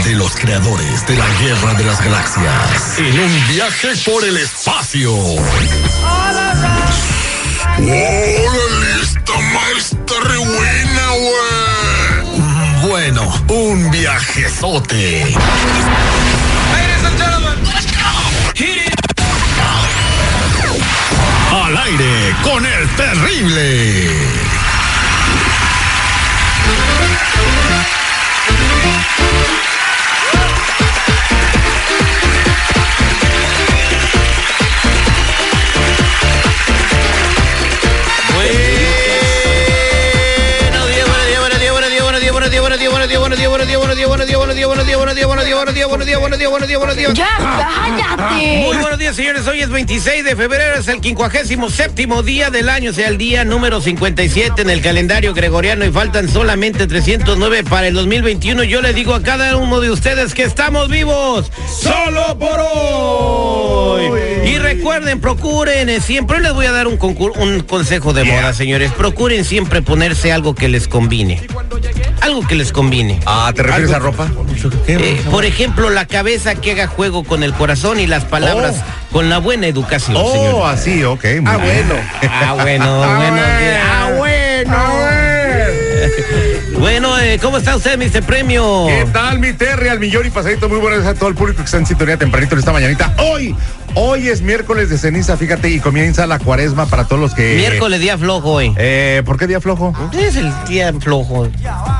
De los creadores de la Guerra de las Galaxias. En un viaje por el espacio. ¡Órale! Esta maestra re buena, güey. Mm, Bueno, un viajezote. Al aire con el terrible. Buenos días, buenos días, buenos días, buenos días, buenos días, buenos días, buenos días, buenos días, buenos días, buenos días, buenos días, buenos días. Ya, cállate. Muy buenos días, señores. Hoy es 26 de febrero, es el 57 día del año, o sea, el día número 57 en el calendario gregoriano y faltan solamente 309 para el 2021. Yo le digo a cada uno de ustedes que estamos vivos solo por hoy. Y recuerden, procuren eh, siempre, les voy a dar un, un consejo de moda, señores. Procuren siempre ponerse algo que les combine. Algo que les combine. Ah, ¿te refieres a ropa? Eh, por ejemplo, la cabeza que haga juego con el corazón y las palabras con la buena educación, Oh, señor. así, ok. muy bien. Ah, bueno, bueno. Ah, bueno. Bueno, eh, ¿cómo está usted, Mr. Premio? ¿Qué tal, mi Terry? Al millón y pasadito. Muy buenas a todo el público que está en sintonía tempranito en esta mañanita. Hoy, hoy es miércoles de ceniza, fíjate, y comienza la cuaresma para todos los que. Miércoles, día flojo hoy. Eh, ¿Por qué día flojo? Es el día flojo.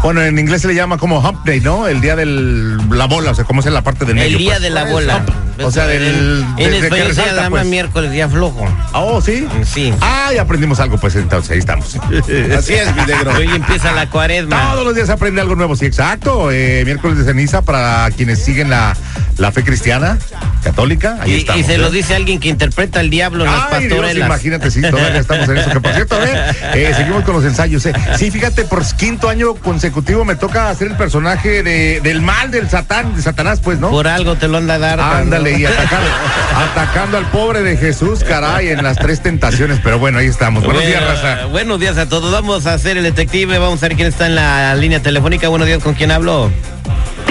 Bueno, en inglés se le llama como hump day, ¿no? El día de la bola, o sea, ¿cómo es en la parte del medio? El día pues? de la bola. O sea, del- En español se resalta, llama pues. miércoles, día flojo. Oh, ¿sí? Sí. Ah, ya aprendimos algo, pues entonces ahí estamos. Así es, mi negro. Hoy empieza la cuaresma. Todos los días se aprende algo nuevo, sí, exacto. Eh, miércoles de ceniza para quienes siguen la, la fe cristiana, católica. Ahí Y, estamos. y se ¿eh? lo dice alguien que interpreta al diablo en las Ay, Dios, pastorelas. imagínate, sí, todavía estamos en eso. Que por cierto, a ver, eh, seguimos con los ensayos. eh. Sí, fíjate, por quinto año consecutivo me toca hacer el personaje de, del mal, del satán, de Satanás, pues, ¿no? Por algo te lo anda a dar. Ándale, y atacando, atacando al pobre de Jesús, caray, en las tres tentaciones. Pero bueno, ahí estamos. Buenos días, raza. Buenos días a todos. Vamos a hacer el detective. Vamos a ver quién está en la línea telefónica. Buenos días, ¿con quién hablo?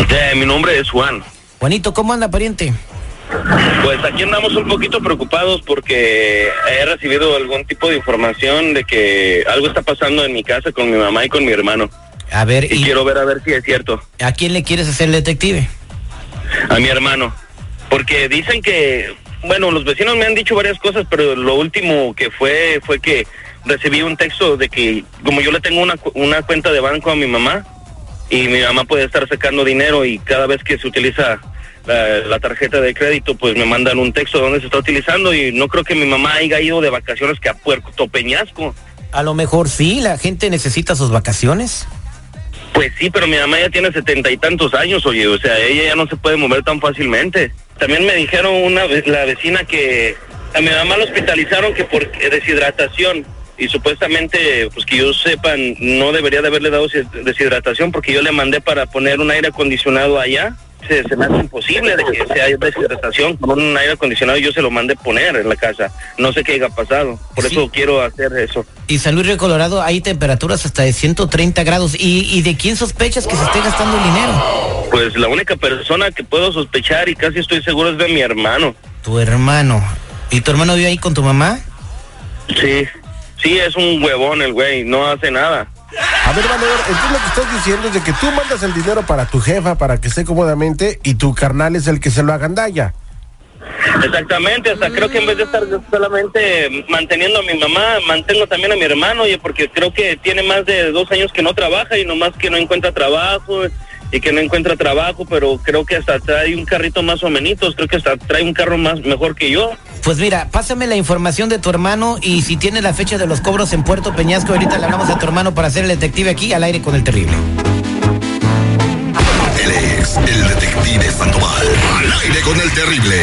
Eh, mi nombre es Juan. Juanito, ¿cómo anda, pariente? Pues aquí andamos un poquito preocupados porque he recibido algún tipo de información de que algo está pasando en mi casa con mi mamá y con mi hermano. A ver, Y ¿y quiero ver a ver si es cierto. a quién le quieres hacer detective? A mi hermano. Porque dicen que, bueno, los vecinos me han dicho varias cosas, pero lo último que fue fue que recibí un texto de que como yo le tengo una, una cuenta de banco a mi mamá y mi mamá puede estar sacando dinero y cada vez que se utiliza la, la tarjeta de crédito, pues me mandan un texto donde se está utilizando y no creo que mi mamá haya ido de vacaciones que a Puerto Peñasco. A lo mejor sí, la gente necesita sus vacaciones. Pues sí, pero mi mamá ya tiene setenta y tantos años, oye, o sea, ella ya no se puede mover tan fácilmente. También me dijeron una vez la vecina que a mi mamá la hospitalizaron que por deshidratación y supuestamente, pues que yo sepa, no debería de haberle dado des- deshidratación porque yo le mandé para poner un aire acondicionado allá. Se, se me hace imposible de que sea deshidratación con un aire acondicionado y yo se lo mandé poner en la casa. No sé qué haya pasado, por Sí. eso quiero hacer eso. Y San Luis Río Colorado hay temperaturas hasta de 130 grados. ¿Y, y de quién sospechas que se esté gastando el dinero? Pues la única persona que puedo sospechar y casi estoy seguro es de mi hermano. Tu hermano. ¿Y tu hermano vive ahí con tu mamá? Sí, sí, es un huevón el güey, no hace nada. A ver, valedor, entonces lo que estás diciendo es de que tú mandas el dinero para tu jefa para que esté cómodamente y tu carnal es el que se lo agandalla. Exactamente, hasta creo que en vez de estar solamente manteniendo a mi mamá, mantengo también a mi hermano, oye, porque creo que tiene más de dos años que no trabaja y nomás que no encuentra trabajo y que no encuentra trabajo, pero creo que hasta trae un carrito más o menos, creo que hasta trae un carro más mejor que yo. Pues mira, pásame la información de tu hermano y si tiene la fecha de los cobros en Puerto Peñasco, ahorita le hablamos a tu hermano para hacer el detective aquí al aire con el terrible. Él es el detective Sandoval. Al aire con el terrible.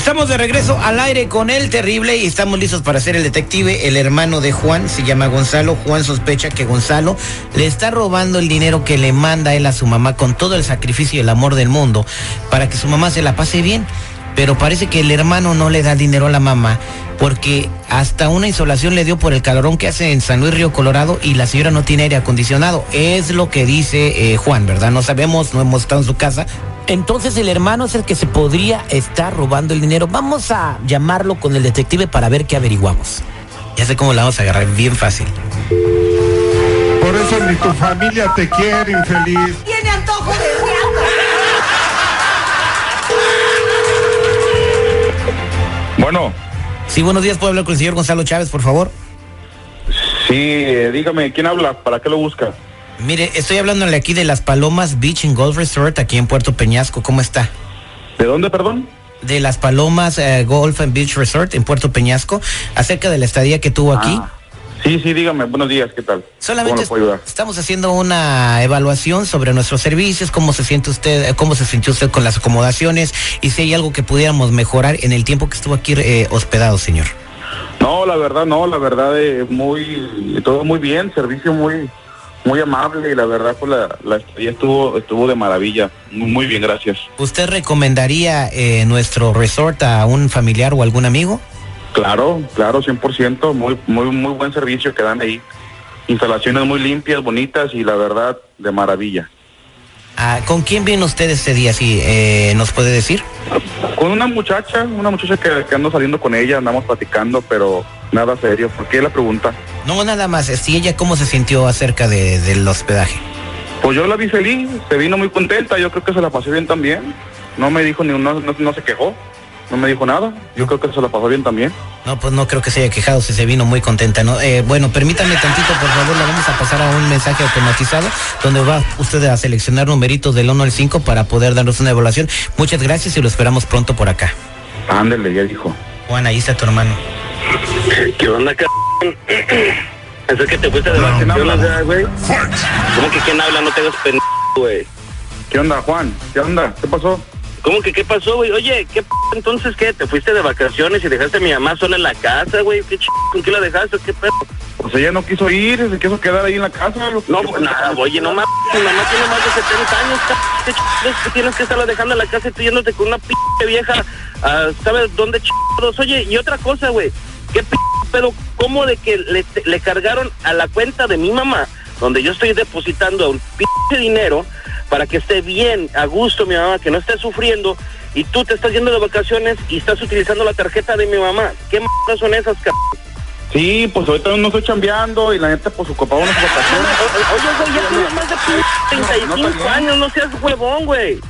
Estamos de regreso al aire con el terrible y estamos listos para ser el detective. El hermano de Juan se llama Gonzalo. Juan sospecha que Gonzalo le está robando el dinero que le manda él a su mamá con todo el sacrificio y el amor del mundo para que su mamá se la pase bien. Pero parece que el hermano no le da dinero a la mamá porque hasta una insolación le dio por el calorón que hace en San Luis Río Colorado y la señora no tiene aire acondicionado. Es lo que dice eh, Juan, ¿verdad? No sabemos, no hemos estado en su casa, entonces el hermano es el que se podría estar robando el dinero. Vamos a llamarlo con el detective para ver qué averiguamos. Ya sé cómo la vamos a agarrar, bien fácil. Por eso ni tu familia te quiere, infeliz. Tiene antojo de Bueno, Sí, buenos días, ¿puedo hablar con el señor Gonzalo Chávez, por favor? sí, eh, dígame, ¿quién habla? ¿Para qué lo busca? Mire, estoy hablándole aquí de Las Palomas Beach and Golf Resort aquí en Puerto Peñasco. ¿Cómo está? ¿De dónde, perdón? De Las Palomas eh, Golf and Beach Resort en Puerto Peñasco, acerca de la estadía que tuvo aquí. Ah, sí, sí, dígame, buenos días, ¿qué tal? Solamente estamos haciendo una evaluación sobre nuestros servicios, cómo se siente usted, eh, cómo se sintió usted con las acomodaciones y si hay algo que pudiéramos mejorar en el tiempo que estuvo aquí eh, hospedado, señor. No, la verdad, no, la verdad, eh, muy, todo muy bien, servicio muy, muy amable y la verdad, pues la, la estadía estuvo, estuvo de maravilla, muy, muy bien, gracias. ¿Usted recomendaría eh, nuestro resort a un familiar o algún amigo? Claro, claro, 100%, muy, muy, muy buen servicio que dan ahí. Instalaciones muy limpias, bonitas y la verdad, de maravilla. Ah, ¿Con quién vino usted ese día? Si eh, nos puede decir. Con una muchacha, una muchacha que, que ando saliendo con ella, andamos platicando, pero nada serio. ¿Por qué la pregunta? No, nada más. Si ella, ¿cómo se sintió acerca de- del hospedaje? Pues yo la vi feliz, se vino muy contenta, yo creo que se la pasé bien también. No me dijo ni no, no, no se quejó, no me dijo nada. Yo creo que se la pasó bien también. No, pues no creo que se haya quejado, si se vino muy contenta, ¿no? Eh, bueno, permítame tantito, por favor, le vamos a pasar a un mensaje automatizado donde va usted a seleccionar numeritos del 1 al 5 para poder darnos una evaluación. Muchas gracias y lo esperamos pronto por acá. Ándele, ya dijo. Juan, ahí está tu hermano. ¿Qué onda, cabrón? Eso es que te fuiste de vacaciones, güey. ¿Cómo que quién habla? No te hagas pendejo, güey. ¿Qué onda, Juan? ¿Qué onda? ¿Qué pasó? ¿Cómo que qué pasó, güey? Oye, ¿qué p entonces qué? ¿Te fuiste de vacaciones y dejaste a mi mamá sola en la casa, güey? ¿Qué ch... ¿Con qué la dejaste? ¿Qué pedo? Pues ella no quiso ir, se quiso quedar ahí en la casa. lo- No, pues nada, oye, no mames, mi mamá tiene más de 70 años. ¿Qué chingados que tienes que estarla dejando en la casa y tú yéndote con una p vieja, ah, ¿sabes dónde chingados? Oye, y otra cosa, güey, ¿qué p pero cómo de que le, le cargaron a la cuenta de mi mamá, donde yo estoy depositando un p dinero para que esté bien, a gusto mi mamá, que no esté sufriendo, y tú te estás yendo de vacaciones y estás utilizando la tarjeta de mi mamá? ¿Qué m son esas, cabrón? Sí, pues ahorita no estoy chambeando y la neta pues ocupaba unas vacaciones. Oye, güey, ya tienes más de No, 35 no, años, no seas huevón, güey.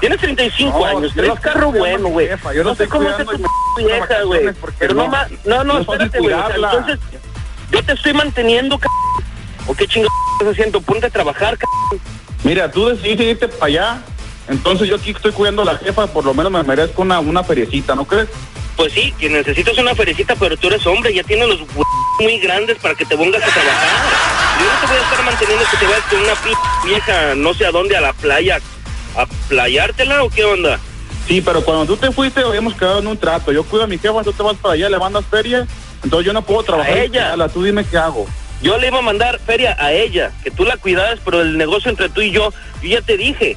Tienes 35 No, años, traes no carro bueno, güey. yo No no sé cómo hace tu vieja, güey. Pero no, no. ma- no, no, No espérate, güey. o sea, cuidarla. Entonces, yo te estoy manteniendo, c ¿O qué chingados estás haciendo? Ponte a trabajar, c Mira, tú decidiste irte para allá. Entonces yo aquí estoy cuidando a la jefa, por lo menos me merezco una, una feriecita, ¿no crees? Pues sí, que necesitas una ferecita, pero tú eres hombre, ya tienes los muy grandes para que te pongas a trabajar. Yo no te voy a estar manteniendo que te vayas con una p vieja, no sé a dónde, a la playa, a playártela o qué onda. Sí, pero cuando tú te fuiste habíamos quedado en un trato. Yo cuido a mi jefa, tú te vas para allá, le mandas feria. Entonces yo no puedo trabajar. A ella. Tú dime qué hago. Yo le iba a mandar feria a ella, que tú la cuidaras, pero el negocio entre tú y yo, yo ya te dije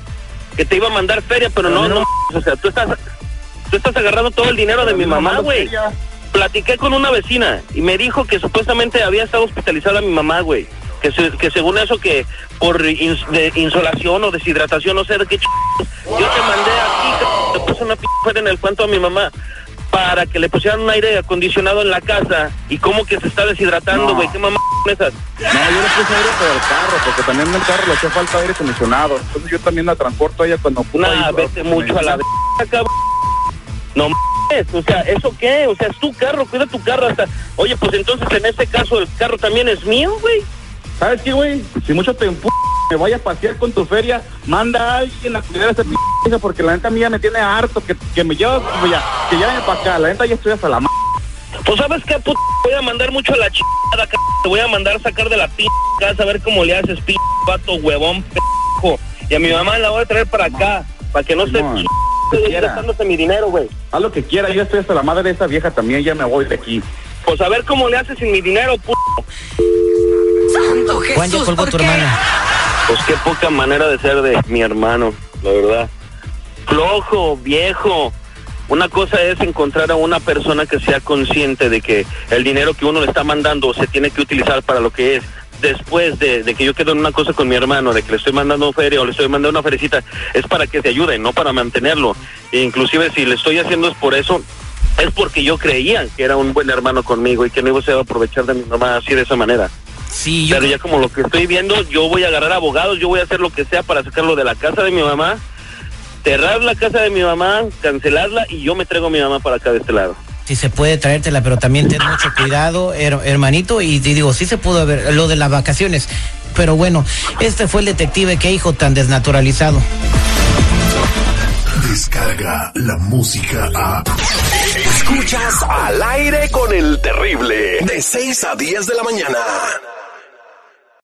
que te iba a mandar feria, pero no, no, o sea, tú estás, tú estás agarrando todo el dinero de mi mamá, güey. Platiqué con una vecina y me dijo que supuestamente había estado hospitalizada mi mamá, güey. Que, se- que según eso que por ins- de insolación o deshidratación, no sé de qué ch... Yo te mandé aquí, c- te puse una p en el cuento a mi mamá para que le pusieran un aire acondicionado en la casa y como que se está deshidratando, No. güey. ¿Qué mamá esas? No, yo le puse aire para el carro, porque también en el carro le hacía falta aire acondicionado. Entonces yo también la transporto a ella cuando ocupa. Nah, vete pues, mucho a la verga, cabrón. No mames, o sea, ¿eso qué? O sea, es tu carro, cuida tu carro hasta... Oye, pues entonces en este caso el carro también es mío, güey. ¿Sabes qué, güey? Si mucho te empu... me vaya a pasear con tu feria, manda a alguien a cuidar a esa p... porque la neta mía me tiene harto, que, que me lleva, pues, ya, que para acá. La neta ya estoy hasta la m... Pues sabes qué, puta, voy a mandar mucho a la chingada, c- te voy a mandar a sacar de la p casa a ver cómo le haces p vato huevón p Y a mi mamá la voy a traer para acá, para que no esté No. estoy mi dinero, güey. Haz lo que quiera, yo estoy hasta la madre de esa vieja también, ya me voy de aquí. Pues a ver cómo le haces sin mi dinero, p. Santo Juan, ya Jesús, colgó ¿por tu qué? hermana. Pues qué poca manera de ser de mi hermano, la verdad. Flojo, viejo. Una cosa es encontrar a una persona que sea consciente de que el dinero que uno le está mandando se tiene que utilizar para lo que es. Después de, de que yo quedo en una cosa con mi hermano, de que le estoy mandando feria o le estoy mandando una ferecita, es para que te ayude, no para mantenerlo. E inclusive si le estoy haciendo es por eso, es porque yo creía que era un buen hermano conmigo y que no iba a ser aprovechar de mi mamá así de esa manera. Sí, yo. Pero ya como lo que estoy viendo, yo voy a agarrar abogados, yo voy a hacer lo que sea para sacarlo de la casa de mi mamá, cerrar la casa de mi mamá, cancelarla y yo me traigo a mi mamá para acá de este lado. Si se puede traértela, pero también ten mucho cuidado, her- hermanito. Y te digo, sí se pudo haber lo de las vacaciones. Pero bueno, este fue el detective que hijo tan desnaturalizado. Descarga la música a. Escuchas al aire con el terrible. De 6 a 10 de la mañana.